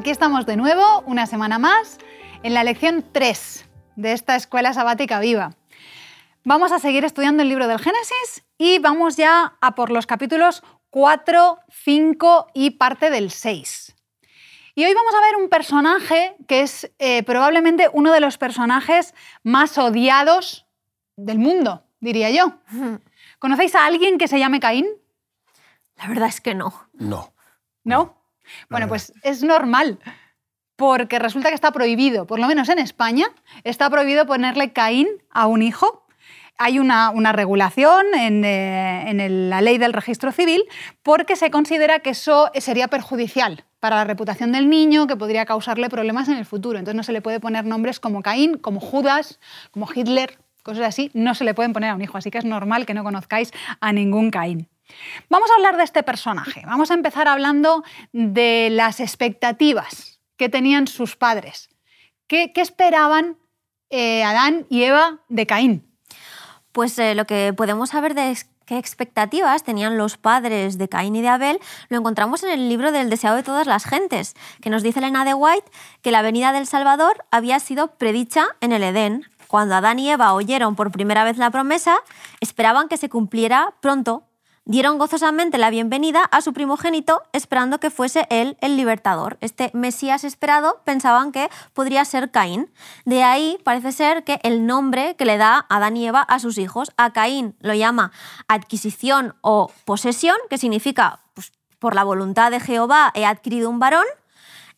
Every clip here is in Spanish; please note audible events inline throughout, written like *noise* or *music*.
Aquí estamos de nuevo, una semana más, en la lección 3 de esta escuela sabática viva. Vamos a seguir estudiando el libro del Génesis y vamos ya a por los capítulos 4, 5 y parte del 6. Y hoy vamos a ver un personaje que es eh, probablemente uno de los personajes más odiados del mundo, diría yo. *laughs* ¿Conocéis a alguien que se llame Caín? La verdad es que no. No. ¿No? Bueno, pues es normal, porque resulta que está prohibido, por lo menos en España, está prohibido ponerle Caín a un hijo. Hay una, regulación en, eh, en la ley del registro civil porque se considera que eso sería perjudicial para la reputación del niño, que podría causarle problemas en el futuro. Entonces no se le puede poner nombres como Caín, como Judas, como Hitler, cosas así, no se le pueden poner a un hijo. Así que es normal que no conozcáis a ningún Caín. Vamos a hablar de este personaje. Vamos a empezar hablando de las expectativas que tenían sus padres. ¿Qué, esperaban eh, Adán y Eva de Caín? Pues eh, lo que podemos saber de qué expectativas tenían los padres de Caín y de Abel lo encontramos en el libro del deseado de todas las gentes, que nos dice Elena de White que la venida del Salvador había sido predicha en el Edén. Cuando Adán y Eva oyeron por primera vez la promesa, esperaban que se cumpliera pronto dieron gozosamente la bienvenida a su primogénito esperando que fuese él el libertador. Este Mesías esperado pensaban que podría ser Caín. De ahí parece ser que el nombre que le da Adán y Eva a sus hijos, a Caín lo llama adquisición o posesión, que significa pues, por la voluntad de Jehová he adquirido un varón,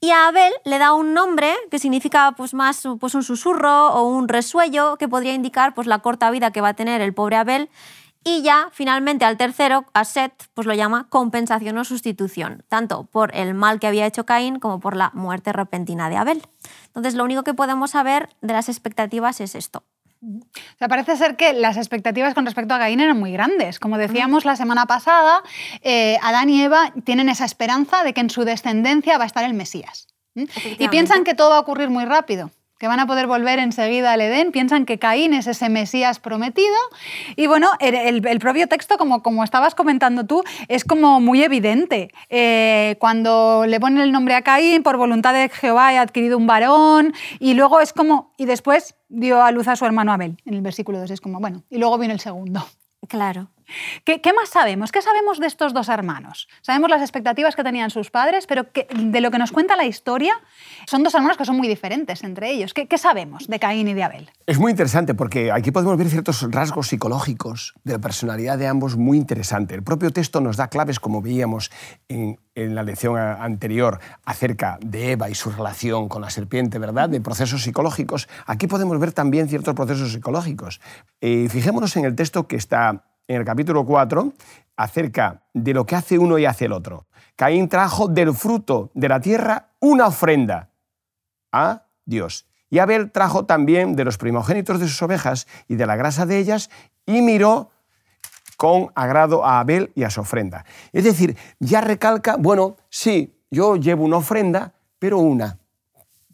y a Abel le da un nombre que significa pues, más pues, un susurro o un resuello que podría indicar pues, la corta vida que va a tener el pobre Abel y ya finalmente al tercero, a Set, pues lo llama compensación o sustitución, tanto por el mal que había hecho Caín como por la muerte repentina de Abel. Entonces lo único que podemos saber de las expectativas es esto. O sea, parece ser que las expectativas con respecto a Caín eran muy grandes. Como decíamos la semana pasada, eh, Adán y Eva tienen esa esperanza de que en su descendencia va a estar el Mesías. Y piensan que todo va a ocurrir muy rápido que van a poder volver enseguida al Edén, piensan que Caín es ese Mesías prometido. Y bueno, el, propio texto, como, como estabas comentando tú, es como muy evidente. Eh, cuando le ponen el nombre a Caín, por voluntad de Jehová he adquirido un varón, y luego es como, y después dio a luz a su hermano Abel, en el versículo 2 es como, bueno, y luego viene el segundo. Claro. ¿Qué, más sabemos? ¿Qué sabemos de estos dos hermanos? Sabemos las expectativas que tenían sus padres, pero de lo que nos cuenta la historia, son dos hermanos que son muy diferentes entre ellos. ¿Qué, sabemos de Caín y de Abel? Es muy interesante porque aquí podemos ver ciertos rasgos psicológicos de la personalidad de ambos muy interesante. El propio texto nos da claves, como veíamos en, la lección anterior, acerca de Eva y su relación con la serpiente, ¿verdad? De procesos psicológicos. Aquí podemos ver también ciertos procesos psicológicos. Eh, fijémonos en el texto que está en el capítulo 4 acerca de lo que hace uno y hace el otro. Caín trajo del fruto de la tierra una ofrenda a Dios. Y Abel trajo también de los primogénitos de sus ovejas y de la grasa de ellas y miró con agrado a Abel y a su ofrenda. Es decir, ya recalca, bueno, sí, yo llevo una ofrenda, pero una,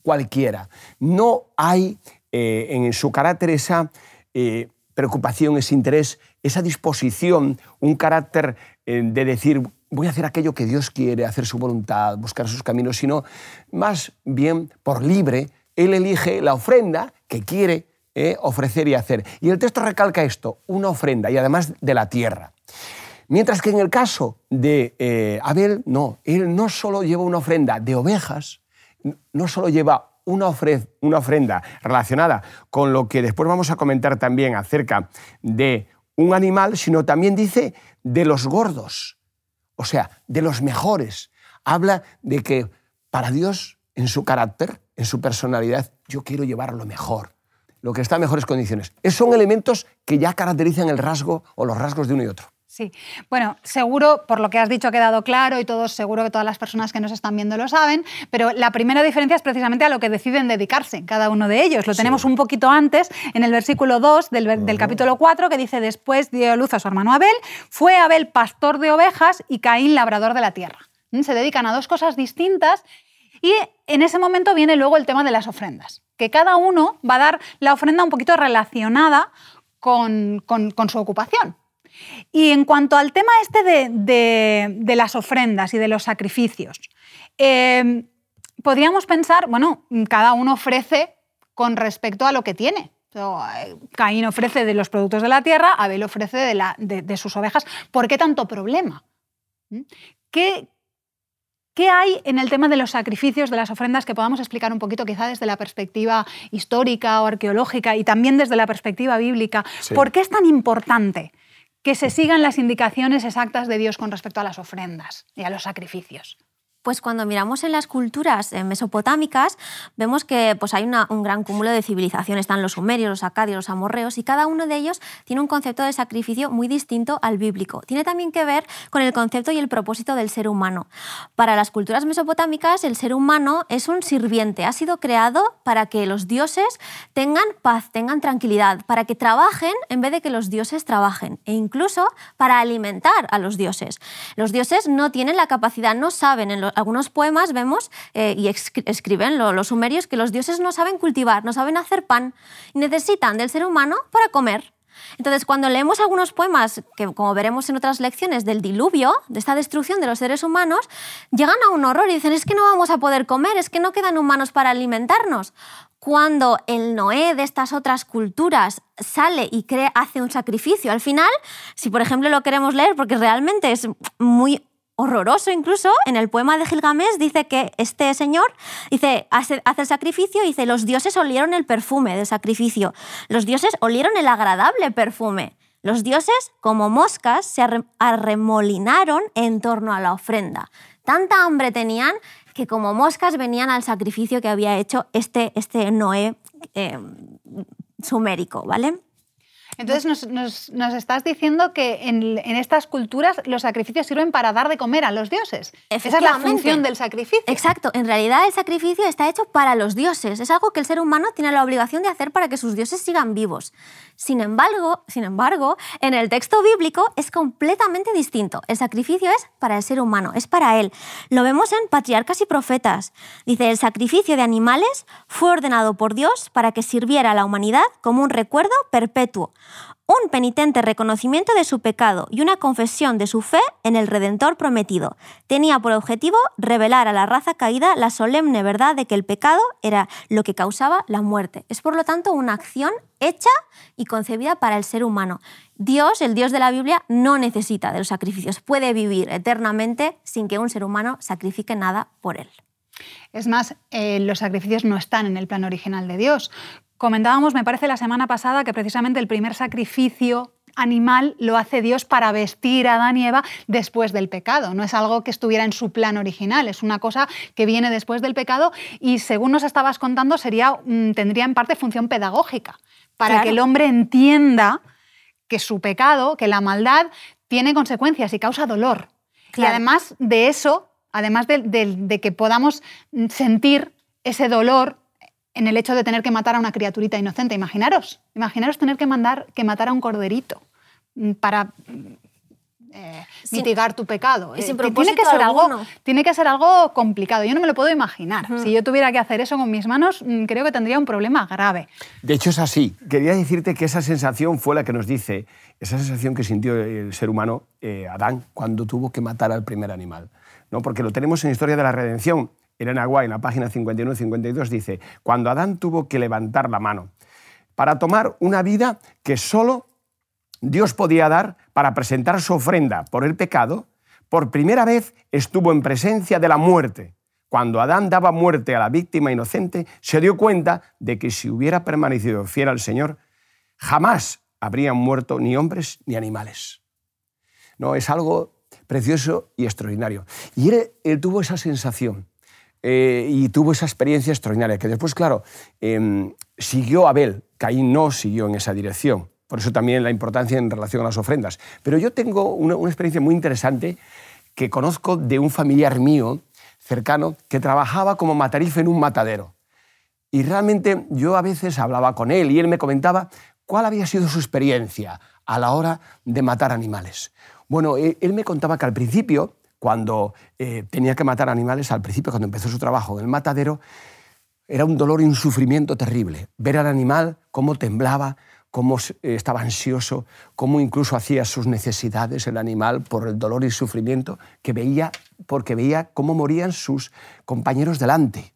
cualquiera. No hay eh, en su carácter esa eh, preocupación, ese interés, esa disposición, un carácter eh, de decir, voy a hacer aquello que Dios quiere, hacer su voluntad, buscar sus caminos, sino más bien por libre, Él elige la ofrenda que quiere eh, ofrecer y hacer. Y el texto recalca esto, una ofrenda, y además de la tierra. Mientras que en el caso de eh, Abel, no, él no solo lleva una ofrenda de ovejas, no solo lleva una, ofrenda relacionada con lo que después vamos a comentar también acerca de un animal, sino también dice de los gordos, o sea, de los mejores. Habla de que para Dios, en su carácter, en su personalidad, yo quiero llevar lo mejor, lo que está en mejores condiciones. Esos son elementos que ya caracterizan el rasgo o los rasgos de uno y otro. Sí, bueno, seguro, por lo que has dicho ha quedado claro y todos, seguro que todas las personas que nos están viendo lo saben, pero la primera diferencia es precisamente a lo que deciden dedicarse cada uno de ellos. Lo tenemos un poquito antes, en el versículo 2 del, capítulo 4, que dice, después dio luz a su hermano Abel, fue Abel pastor de ovejas y Caín labrador de la tierra. ¿Mm? Se dedican a dos cosas distintas y en ese momento viene luego el tema de las ofrendas, que cada uno va a dar la ofrenda un poquito relacionada con su ocupación. Y en cuanto al tema este de, las ofrendas y de los sacrificios, eh, podríamos pensar, bueno, cada uno ofrece con respecto a lo que tiene. Eh, Caín ofrece de los productos de la tierra, Abel ofrece de, la, de, sus ovejas. ¿Por qué tanto problema? ¿Mm? ¿Qué, ¿Qué hay en el tema de los sacrificios, de las ofrendas, que podamos explicar un poquito quizá desde la perspectiva histórica o arqueológica y también desde la perspectiva bíblica? ¿Por qué es tan importante que se sigan las indicaciones exactas de Dios con respecto a las ofrendas y a los sacrificios? Pues cuando miramos en las culturas eh, mesopotámicas, vemos que pues, hay un gran cúmulo de civilizaciones. Están los sumerios, los acadios, los amorreos, y cada uno de ellos tiene un concepto de sacrificio muy distinto al bíblico. Tiene también que ver con el concepto y el propósito del ser humano. Para las culturas mesopotámicas, el ser humano es un sirviente. Ha sido creado para que los dioses tengan paz, tengan tranquilidad, para que trabajen en vez de que los dioses trabajen, e incluso para alimentar a los dioses. Los dioses no tienen la capacidad, no saben en los algunos poemas vemos eh, y escriben los sumerios que los dioses no saben cultivar, no saben hacer pan y necesitan del ser humano para comer. Entonces, cuando leemos algunos poemas, que como veremos en otras lecciones, del diluvio, de esta destrucción de los seres humanos, llegan a un horror y dicen, es que no vamos a poder comer, es que no quedan humanos para alimentarnos. Cuando el Noé de estas otras culturas sale y cree, hace un sacrificio, al final, si por ejemplo lo queremos leer, porque realmente es muy horroroso incluso, en el poema de Gilgamesh dice que este señor dice, hace, el sacrificio y dice, los dioses olieron el perfume del sacrificio, los dioses olieron el agradable perfume. Los dioses, como moscas, se arremolinaron en torno a la ofrenda. Tanta hambre tenían que como moscas venían al sacrificio que había hecho este, este Noé eh, sumérico, ¿vale? Entonces nos, estás diciendo que en, estas culturas los sacrificios sirven para dar de comer a los dioses. Esa es la función del sacrificio. Exacto. En realidad el sacrificio está hecho para los dioses. Es algo que el ser humano tiene la obligación de hacer para que sus dioses sigan vivos. Sin embargo, sin embargo, en el texto bíblico es completamente distinto. El sacrificio es para el ser humano, es para él. Lo vemos en Patriarcas y Profetas. Dice, el sacrificio de animales fue ordenado por Dios para que sirviera a la humanidad como un recuerdo perpetuo un penitente reconocimiento de su pecado y una confesión de su fe en el Redentor prometido. Tenía por objetivo revelar a la raza caída la solemne verdad de que el pecado era lo que causaba la muerte. Es por lo tanto una acción hecha y concebida para el ser humano. Dios, el Dios de la Biblia, no necesita de los sacrificios, puede vivir eternamente sin que un ser humano sacrifique nada por él. Es más, eh, los sacrificios no están en el plan original de Dios. Comentábamos, me parece, la semana pasada que precisamente el primer sacrificio animal lo hace Dios para vestir a Adán y Eva después del pecado. No es algo que estuviera en su plan original, es una cosa que viene después del pecado y según nos estabas contando sería, mm, tendría en parte función pedagógica, para que el hombre entienda que su pecado, que la maldad tiene consecuencias y causa dolor. Y además de eso, además de que podamos sentir ese dolor en el hecho de tener que matar a una criaturita inocente. Imaginaros, imaginaros tener que, mandar, que matar a un corderito para mm, eh, mitigar tu pecado. Eh, tiene, que ser algo, tiene que ser algo complicado. Yo no me lo puedo imaginar. Si yo tuviera que hacer eso con mis manos, mm, creo que tendría un problema grave. De hecho, es así. Quería decirte que esa sensación fue la que nos dice, esa sensación que sintió el ser humano, eh, Adán, cuando tuvo que matar al primer animal. ¿no? Porque lo tenemos en la Historia de la Redención. Elena Guay, en la página 51-52, dice, cuando Adán tuvo que levantar la mano para tomar una vida que solo Dios podía dar para presentar su ofrenda por el pecado, por primera vez estuvo en presencia de la muerte. Cuando Adán daba muerte a la víctima inocente, se dio cuenta de que si hubiera permanecido fiel al Señor, jamás habrían muerto ni hombres ni animales. No, es algo precioso y extraordinario. Y él tuvo esa sensación eh, y tuvo esa experiencia extraordinaria, que después, claro, em, siguió Abel, Caín no siguió en esa dirección. Por eso también la importancia en relación a las ofrendas. Pero yo tengo una, experiencia muy interesante que conozco de un familiar mío cercano que trabajaba como matarife en un matadero. Y realmente yo a veces hablaba con él y él me comentaba cuál había sido su experiencia a la hora de matar animales. Bueno, él me contaba que al principio cuando eh, tenía que matar animales, al principio, cuando empezó su trabajo en el matadero, era un dolor y un sufrimiento terrible. Ver al animal cómo temblaba, cómo estaba ansioso, cómo incluso hacía sus necesidades el animal por el dolor y sufrimiento que veía, porque veía cómo morían sus compañeros delante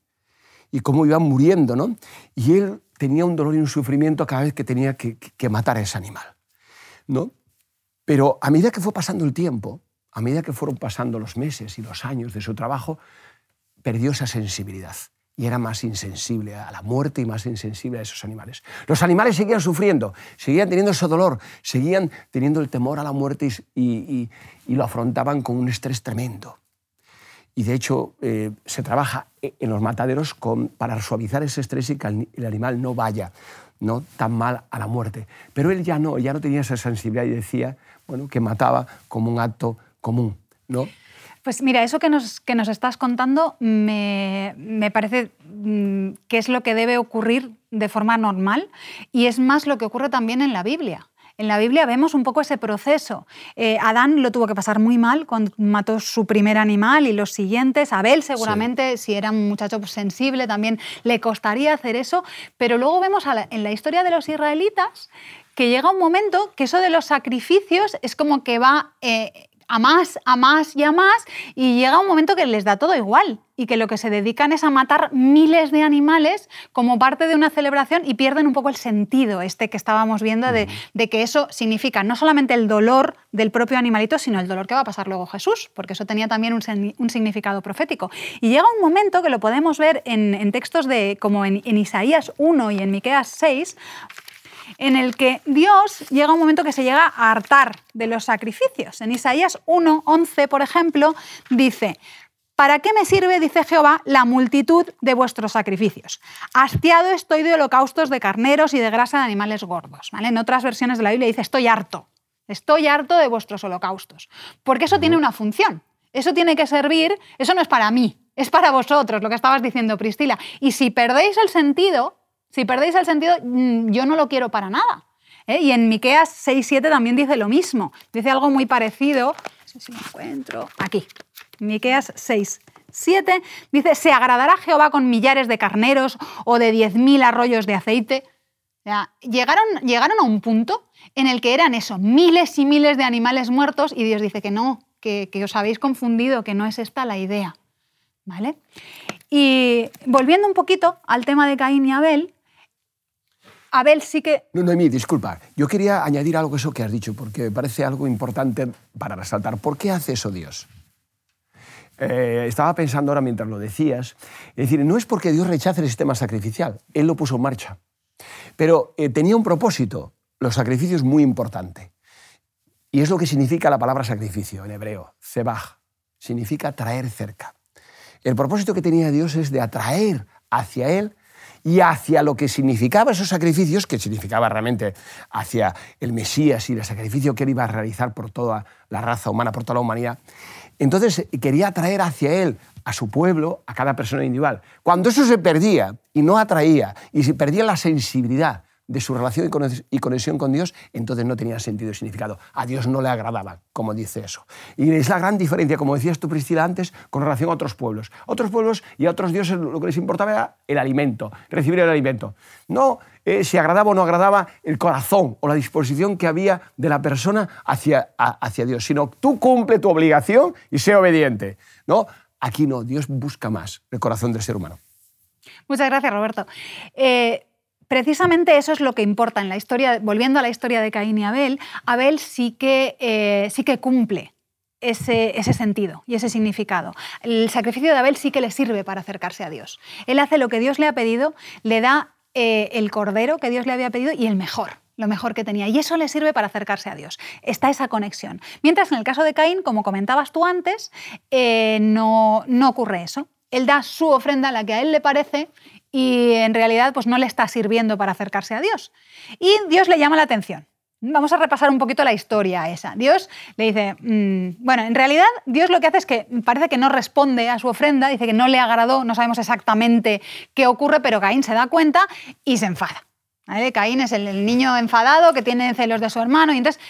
y cómo iban muriendo, ¿no? Y él tenía un dolor y un sufrimiento cada vez que tenía que, que matar a ese animal, ¿no? Pero a medida que fue pasando el tiempo, a medida que fueron pasando los meses y los años de su trabajo, perdió esa sensibilidad y era más insensible a la muerte y más insensible a esos animales. Los animales seguían sufriendo, seguían teniendo ese dolor, seguían teniendo el temor a la muerte y, lo afrontaban con un estrés tremendo. Y de hecho eh, se trabaja en los mataderos para suavizar ese estrés y que el animal no vaya no tan mal a la muerte. Pero él ya no, ya no tenía esa sensibilidad y decía bueno, que mataba como un acto común. ¿no? Pues mira, eso que nos, que nos estás contando me, parece mm, que es lo que debe ocurrir de forma normal y es más lo que ocurre también en la Biblia. En la Biblia vemos un poco ese proceso. Eh, Adán lo tuvo que pasar muy mal cuando mató su primer animal y los siguientes. Abel seguramente, si era un muchacho sensible, también le costaría hacer eso. Pero luego vemos en la historia de los israelitas que llega un momento que eso de los sacrificios es como que va... Eh, a más, a más y a más, y llega un momento que les da todo igual y que lo que se dedican es a matar miles de animales como parte de una celebración y pierden un poco el sentido este que estábamos viendo de, que eso significa no solamente el dolor del propio animalito, sino el dolor que va a pasar luego Jesús, porque eso tenía también un, significado profético. Y llega un momento que lo podemos ver en, textos de, como en, en Isaías 1 y en Miqueas 6, en el que Dios llega a un momento que se llega a hartar de los sacrificios. En Isaías 1, 11, por ejemplo, dice, ¿Para qué me sirve, dice Jehová, la multitud de vuestros sacrificios? Hastiado estoy de holocaustos de carneros y de grasa de animales gordos. En otras versiones de la Biblia dice, estoy harto, estoy harto de vuestros holocaustos. Porque eso tiene una función. Eso tiene que servir, eso no es para mí, es para vosotros, lo que estabas diciendo, Priscila. Y si perdéis el sentido, si perdéis el sentido, mm, yo no lo quiero para nada. ¿eh? Y en Miqueas 6.7 también dice lo mismo. Dice algo muy parecido. No sé si lo encuentro. Aquí. Miqueas 6.7 dice, ¿se agradará Jehová con millares de carneros o de 10.000 arroyos de aceite? llegaron, llegaron a un punto en el que eran eso, miles y miles de animales muertos y Dios dice que no, que, que os habéis confundido, que no es esta la idea. ¿Vale? Y volviendo un poquito al tema de Caín y Abel, Abel sí que... No, Noemí, disculpa. Yo quería añadir algo a eso que has dicho, porque me parece algo importante para resaltar. ¿Por qué hace eso Dios? Eh, estaba pensando ahora mientras lo decías. Es decir, no es porque Dios rechace el sistema sacrificial, Él lo puso en marcha. Pero eh, tenía un propósito, los sacrificios muy importante. Y es lo que significa la palabra sacrificio en hebreo, zebach. Significa traer cerca. El propósito que tenía Dios es de atraer hacia Él y hacia lo que significaba esos sacrificios, que significaba realmente hacia el Mesías y el sacrificio que él iba a realizar por toda la raza humana, por toda la humanidad. Entonces quería atraer hacia él a su pueblo, a cada persona individual. Cuando eso se perdía y no atraía y se perdía la sensibilidad de su relación y conexión con Dios, entonces no tenía sentido y significado. A Dios no le agradaba, como dice eso. Y es la gran diferencia, como decías tú, Priscila, antes, con relación a otros pueblos. otros pueblos y a otros dioses lo que les importaba era el alimento, recibir el alimento. No eh, si agradaba o no agradaba el corazón o la disposición que había de la persona hacia, hacia Dios, sino tú cumple tu obligación y sé obediente. ¿no? Aquí no, Dios busca más el corazón del ser humano. Muchas gracias, Roberto. Eh, precisamente eso es lo que importa en la historia, volviendo a la historia de Caín y Abel, Abel sí que, eh, sí que cumple ese, ese, sentido y ese significado. El sacrificio de Abel sí que le sirve para acercarse a Dios. Él hace lo que Dios le ha pedido, le da eh, el cordero que Dios le había pedido y el mejor lo mejor que tenía. Y eso le sirve para acercarse a Dios. Está esa conexión. Mientras en el caso de Caín, como comentabas tú antes, eh, no, no ocurre eso. Él da su ofrenda, la que a él le parece, y en realidad pues no le está sirviendo para acercarse a Dios. Y Dios le llama la atención. Vamos a repasar un poquito la historia esa. Dios le dice, mm, bueno, en realidad Dios lo que hace es que parece que no responde a su ofrenda, dice que no le agradó, no sabemos exactamente qué ocurre, pero Caín se da cuenta y se enfada. Caín es el, niño enfadado que tiene celos de su hermano y entonces...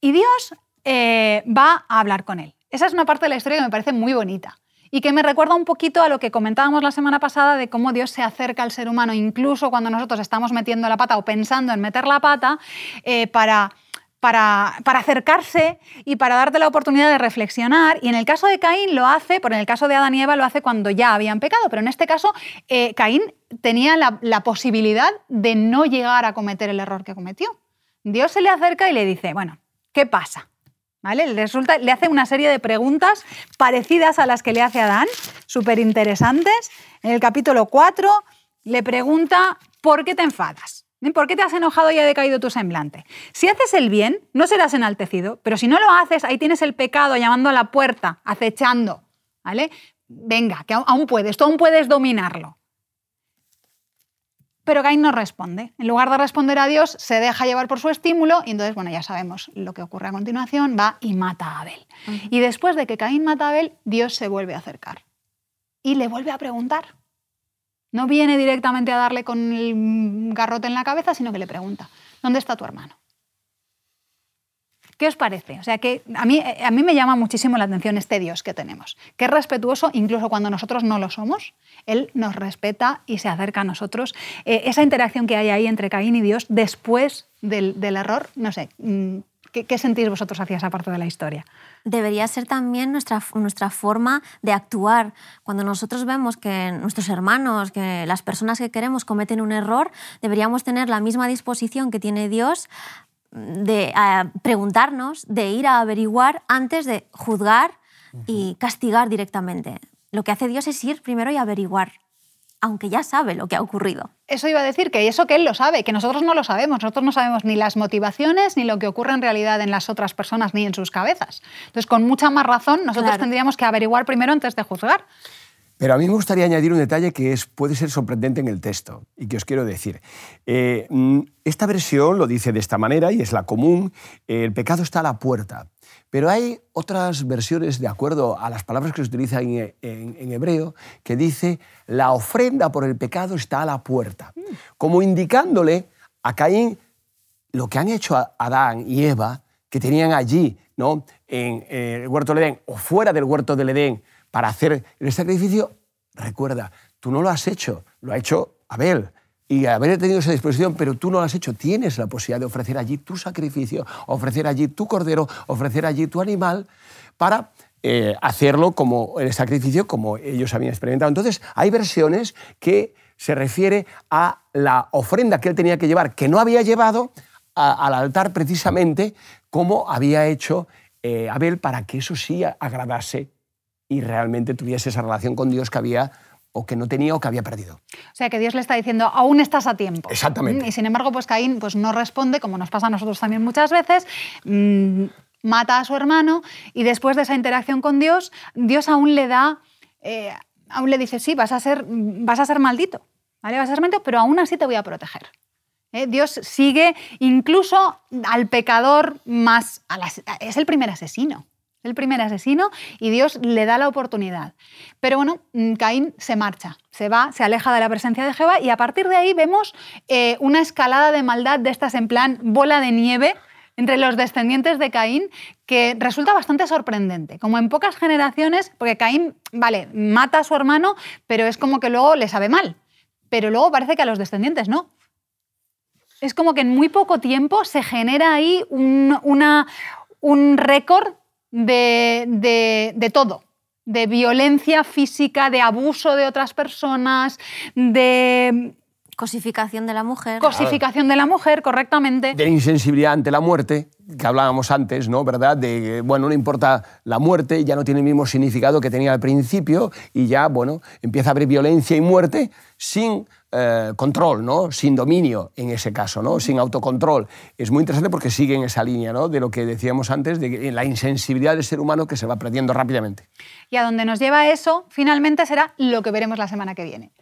Y Dios eh, va a hablar con él. Esa es una parte de la historia que me parece muy bonita. Y que me recuerda un poquito a lo que comentábamos la semana pasada de cómo Dios se acerca al ser humano, incluso cuando nosotros estamos metiendo la pata o pensando en meter la pata, eh, para, para, para, acercarse y para darte la oportunidad de reflexionar. Y en el caso de Caín lo hace, por en el caso de Adán y Eva lo hace cuando ya habían pecado, pero en este caso eh, Caín tenía la posibilidad de no llegar a cometer el error que cometió. Dios se le acerca y le dice, bueno, ¿qué pasa? ¿Vale? Le, hace una serie de preguntas parecidas a las que le hace Adán, súper interesantes. En el capítulo 4 le pregunta, ¿por qué te enfadas? ¿Por qué te has enojado y ha decaído tu semblante? Si haces el bien, no serás enaltecido, pero si no lo haces, ahí tienes el pecado llamando a la puerta, acechando. ¿Vale? Venga, que aún puedes, tú aún puedes dominarlo. Pero Caín no responde. En lugar de responder a Dios, se deja llevar por su estímulo y entonces, bueno, ya sabemos lo que ocurre a continuación, va y mata a Abel. Uh -huh. Y después de que Caín mata a Abel, Dios se vuelve a acercar y le vuelve a preguntar. No viene directamente a darle con el garrote en la cabeza, sino que le pregunta, ¿dónde está tu hermano? ¿Qué os parece? O sea, que a mí, a mí me llama muchísimo la atención este Dios que tenemos, que es respetuoso incluso cuando nosotros no lo somos. Él nos respeta y se acerca a nosotros. Eh, esa interacción que hay ahí entre Caín y Dios después del, del error, no sé, ¿qué, ¿qué, sentís vosotros hacia esa parte de la historia? Debería ser también nuestra, nuestra forma de actuar. Cuando nosotros vemos que nuestros hermanos, que las personas que queremos cometen un error, deberíamos tener la misma disposición que tiene Dios de preguntarnos, de ir a averiguar antes de juzgar y castigar directamente. Lo que hace Dios es ir primero y averiguar, aunque ya sabe lo que ha ocurrido. Eso iba a decir, que eso que Él lo sabe, que nosotros no lo sabemos. Nosotros no sabemos ni las motivaciones, ni lo que ocurre en realidad en las otras personas, ni en sus cabezas. Entonces, con mucha más razón, nosotros claro. tendríamos que averiguar primero antes de juzgar. Pero a mí me gustaría añadir un detalle que es, puede ser sorprendente en el texto y que os quiero decir. Eh, esta versión lo dice de esta manera y es la común, el pecado está a la puerta. Pero hay otras versiones, de acuerdo a las palabras que se utilizan en, en, hebreo, que dice la ofrenda por el pecado está a la puerta, como indicándole a Caín lo que han hecho Adán y Eva, que tenían allí, ¿no? en el huerto del Edén o fuera del huerto del Edén, para hacer el sacrificio, recuerda, tú no lo has hecho, lo ha hecho Abel. Y Abel ha tenido esa disposición, pero tú no lo has hecho. Tienes la posibilidad de ofrecer allí tu sacrificio, ofrecer allí tu cordero, ofrecer allí tu animal, para eh, hacerlo como el sacrificio como ellos habían experimentado. Entonces, hay versiones que se refiere a la ofrenda que él tenía que llevar, que no había llevado al altar precisamente como había hecho eh, Abel para que eso sí agradase y realmente tuviese esa relación con Dios que había o que no tenía o que había perdido. O sea, que Dios le está diciendo, aún estás a tiempo. Exactamente. Y sin embargo, pues Caín pues, no responde, como nos pasa a nosotros también muchas veces, mmm, mata a su hermano y después de esa interacción con Dios, Dios aún le da, eh, aún le dice, sí, vas a ser, vas a ser maldito, ¿vale? Vas a ser maldito, pero aún así te voy a proteger. ¿Eh? Dios sigue incluso al pecador más... A la, es el primer asesino el primer asesino, y Dios le da la oportunidad. Pero bueno, Caín se marcha, se va, se aleja de la presencia de Jehová, y a partir de ahí vemos eh, una escalada de maldad de estas en plan bola de nieve entre los descendientes de Caín que resulta bastante sorprendente. Como en pocas generaciones, porque Caín, vale, mata a su hermano, pero es como que luego le sabe mal. Pero luego parece que a los descendientes no. Es como que en muy poco tiempo se genera ahí un, un récord de, de, de, todo, de violencia física, de abuso de otras personas, de... Cosificación de la mujer. Cosificación de la mujer, correctamente. De insensibilidad ante la muerte, que hablábamos antes, ¿no? ¿Verdad? De, bueno, no importa la muerte, ya no tiene el mismo significado que tenía al principio y ya, bueno, empieza a haber violencia y muerte sin eh, control, ¿no? sin dominio en ese caso, ¿no? sin autocontrol. Es muy interesante porque sigue en esa línea ¿no? de lo que decíamos antes, de la insensibilidad del ser humano que se va perdiendo rápidamente. Y a donde nos lleva eso, finalmente será lo que veremos la semana que viene.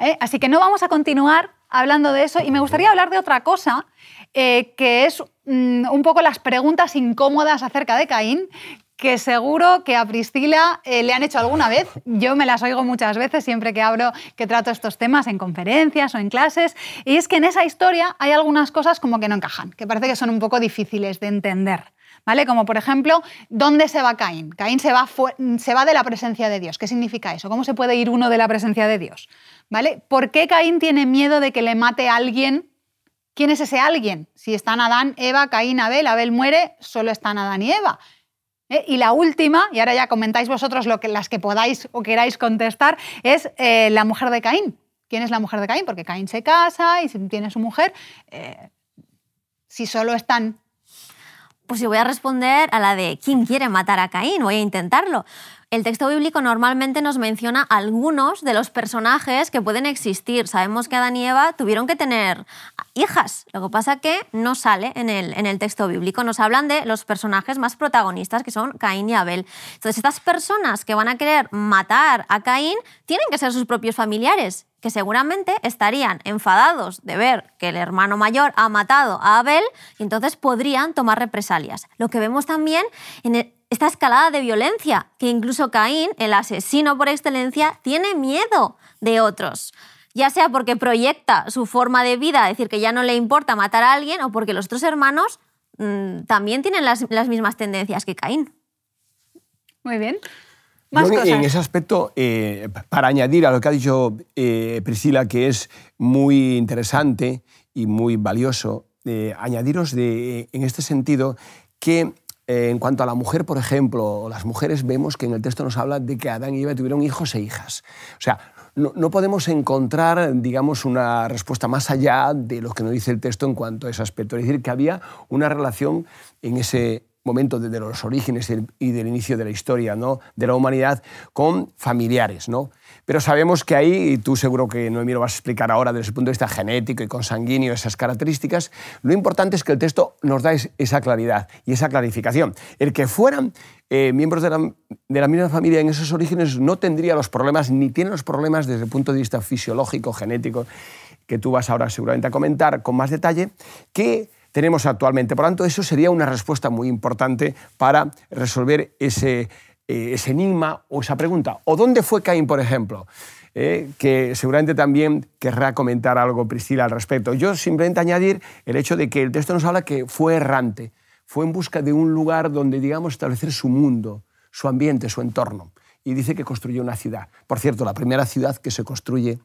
¿Eh? Así que no vamos a continuar hablando de eso y me gustaría hablar de otra cosa, eh, que es mm, un poco las preguntas incómodas acerca de Caín, que seguro que a Priscila eh, le han hecho alguna vez. Yo me las oigo muchas veces siempre que abro, que trato estos temas en conferencias o en clases. Y es que en esa historia hay algunas cosas como que no encajan, que parece que son un poco difíciles de entender. ¿Vale? Como por ejemplo, ¿dónde se va Caín? Caín se va, se va de la presencia de Dios. ¿Qué significa eso? ¿Cómo se puede ir uno de la presencia de Dios? ¿Vale? ¿Por qué Caín tiene miedo de que le mate a alguien? ¿Quién es ese alguien? Si están Adán, Eva, Caín, Abel, Abel muere, solo están Adán y Eva. ¿eh? Y la última, y ahora ya comentáis vosotros las que podáis o queráis contestar, es eh, la mujer de Caín. ¿Quién es la mujer de Caín? Porque Caín se casa y tiene su mujer. Eh, si solo están... Pues yo voy a responder a la de ¿quién quiere matar a Caín? Voy a intentarlo. El texto bíblico normalmente nos menciona algunos de los personajes que pueden existir. Sabemos que Adán y Eva tuvieron que tener hijas. Lo que pasa que no sale en el, en el texto bíblico. Nos hablan de los personajes más protagonistas, que son Caín y Abel. Entonces, estas personas que van a querer matar a Caín tienen que ser sus propios familiares que seguramente estarían enfadados de ver que el hermano mayor ha matado a Abel y entonces podrían tomar represalias. Lo que vemos también en esta escalada de violencia, que incluso Caín, el asesino por excelencia, tiene miedo de otros. Ya sea porque proyecta su forma de vida, decir que ya no le importa matar a alguien, o porque los otros hermanos mm, también tienen las, mismas tendencias que Caín. Muy bien. En ese aspecto, eh, para añadir a lo que ha dicho eh, Priscila, que es muy interesante y muy valioso, eh, añadiros de, en este sentido que en cuanto a la mujer, por ejemplo, las mujeres vemos que en el texto nos habla de que Adán y Eva tuvieron hijos e hijas. O sea, no, no, podemos encontrar, digamos, una respuesta más allá de lo que nos dice el texto en cuanto a ese aspecto. Es decir, que había una relación en ese, momento desde los orígenes y del inicio de la historia ¿no? de la humanidad con familiares. ¿no? Pero sabemos que ahí, y tú seguro que Noemí lo vas a explicar ahora desde el punto de vista genético y consanguíneo, esas características, lo importante es que el texto nos da esa claridad y esa clarificación. El que fueran eh, miembros de la, misma familia en esos orígenes no tendría los problemas, ni tiene los problemas desde el punto de vista fisiológico, genético, que tú vas ahora seguramente a comentar con más detalle, que tenemos actualmente. Por lo tanto, eso sería una respuesta muy importante para resolver ese, ese enigma o esa pregunta. ¿O dónde fue Caín, por ejemplo? Eh, que seguramente también querrá comentar algo Priscila al respecto. Yo simplemente añadir el hecho de que el texto nos habla que fue errante, fue en busca de un lugar donde, digamos, establecer su mundo, su ambiente, su entorno. Y dice que construyó una ciudad. Por cierto, la primera ciudad que se construye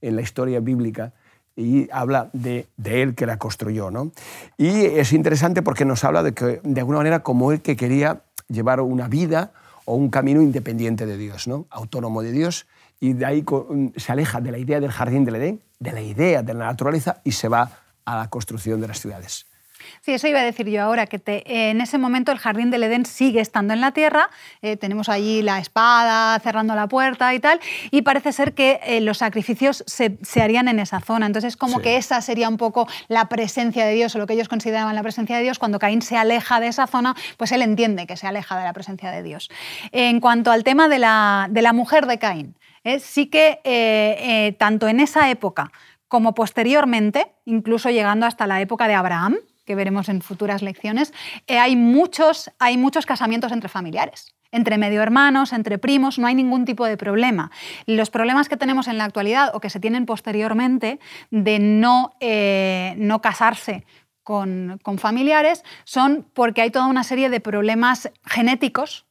en la historia bíblica y habla de, de, él que la construyó. ¿no? Y es interesante porque nos habla de que, de alguna manera, como él que quería llevar una vida o un camino independiente de Dios, ¿no? autónomo de Dios, y de ahí se aleja de la idea del jardín del Edén, de la idea de la naturaleza, y se va a la construcción de las ciudades. Sí, eso iba a decir yo ahora, que en ese momento el jardín del Edén sigue estando en la tierra, eh, tenemos allí la espada cerrando la puerta y tal, y parece ser que eh, los sacrificios se, harían en esa zona. Entonces, como que esa sería un poco la presencia de Dios, o lo que ellos consideraban la presencia de Dios, cuando Caín se aleja de esa zona, pues él entiende que se aleja de la presencia de Dios. En cuanto al tema de la, de la mujer de Caín, eh, sí que tanto en esa época como posteriormente, incluso llegando hasta la época de Abraham, que veremos en futuras lecciones, eh, hay, muchos, hay muchos casamientos entre familiares. Entre medio hermanos, entre primos, no hay ningún tipo de problema. Los problemas que tenemos en la actualidad o que se tienen posteriormente de no, eh, no casarse con, familiares son porque hay toda una serie de problemas genéticos.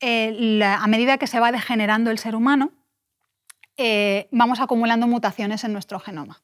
Eh, a medida que se va degenerando el ser humano, vamos acumulando mutaciones en nuestro genoma.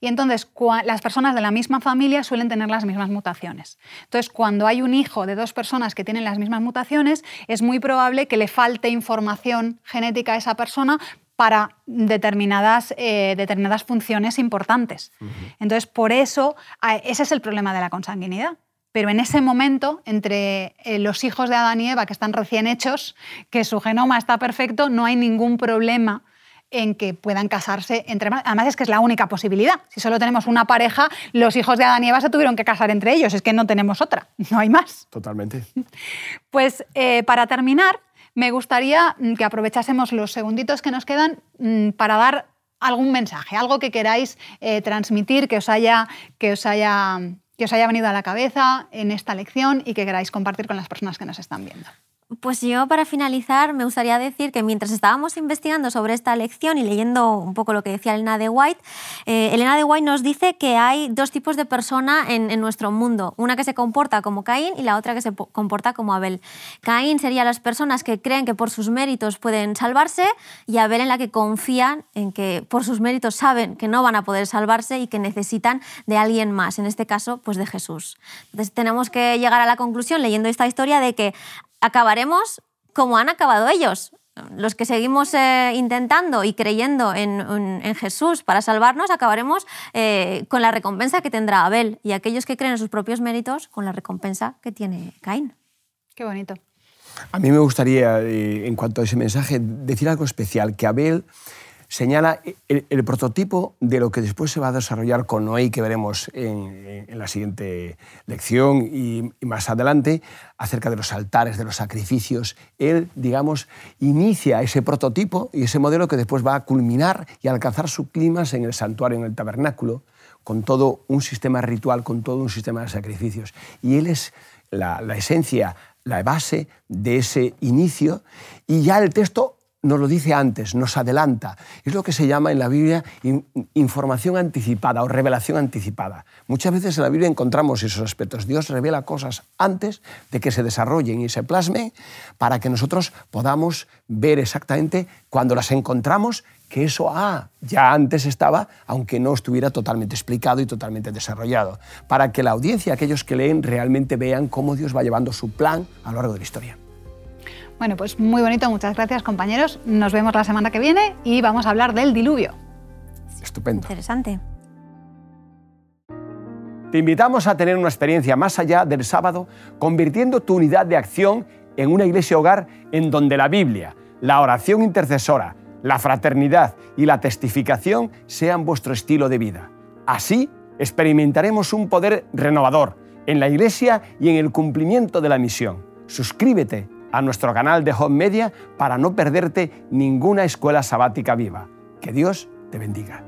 Y entonces las personas de la misma familia suelen tener las mismas mutaciones. Entonces, cuando hay un hijo de dos personas que tienen las mismas mutaciones, es muy probable que le falte información genética a esa persona para determinadas, eh, determinadas funciones importantes. Entonces, por eso, ese es el problema de la consanguinidad. Pero en ese momento, entre eh, los hijos de Adán y Eva, que están recién hechos, que su genoma está perfecto, no hay ningún problema en que puedan casarse entre Además es que es la única posibilidad. Si solo tenemos una pareja, los hijos de Adán y Eva se tuvieron que casar entre ellos. Es que no tenemos otra, no hay más. Totalmente. *laughs* Pues eh, para terminar, me gustaría mm, que aprovechásemos los segunditos que nos quedan mm, para dar algún mensaje, algo que queráis eh, transmitir, que os, haya, que, os haya, que os haya venido a la cabeza en esta lección y que queráis compartir con las personas que nos están viendo. Pues yo para finalizar me gustaría decir que mientras estábamos investigando sobre esta lección y leyendo un poco lo que decía Elena de White, eh, Elena de White nos dice que hay dos tipos de persona en, en, nuestro mundo, una que se comporta como Caín y la otra que se comporta como Abel. Caín sería las personas que creen que por sus méritos pueden salvarse y Abel en la que confían en que por sus méritos saben que no van a poder salvarse y que necesitan de alguien más, en este caso pues de Jesús. Entonces tenemos que llegar a la conclusión leyendo esta historia de que acabaremos como han acabado ellos. Los que seguimos eh, intentando y creyendo en, Jesús para salvarnos, acabaremos eh, con la recompensa que tendrá Abel y aquellos que creen en sus propios méritos con la recompensa que tiene Caín. Qué bonito. A mí me gustaría, eh, en cuanto a ese mensaje, decir algo especial, que Abel señala el, prototipo de lo que después se va a desarrollar con Noé, que veremos en, la siguiente lección y, más adelante, acerca de los altares, de los sacrificios. Él, digamos, inicia ese prototipo y ese modelo que después va a culminar y alcanzar su clima en el santuario, en el tabernáculo, con todo un sistema ritual, con todo un sistema de sacrificios. Y él es la, esencia, la base de ese inicio, y ya el texto nos lo dice antes, nos adelanta. Es lo que se llama en la Biblia información anticipada o revelación anticipada. Muchas veces en la Biblia encontramos esos aspectos. Dios revela cosas antes de que se desarrollen y se plasmen para que nosotros podamos ver exactamente cuando las encontramos que eso ah, ya antes estaba, aunque no estuviera totalmente explicado y totalmente desarrollado, para que la audiencia, aquellos que leen, realmente vean cómo Dios va llevando su plan a lo largo de la historia. Bueno, pues muy bonito, muchas gracias compañeros. Nos vemos la semana que viene y vamos a hablar del diluvio. Estupendo. Interesante. Te invitamos a tener una experiencia más allá del sábado, convirtiendo tu unidad de acción en una iglesia hogar en donde la Biblia, la oración intercesora, la fraternidad y la testificación sean vuestro estilo de vida. Así experimentaremos un poder renovador en la iglesia y en el cumplimiento de la misión. Suscríbete a nuestro canal de Home Media para no perderte ninguna escuela sabática viva. Que Dios te bendiga.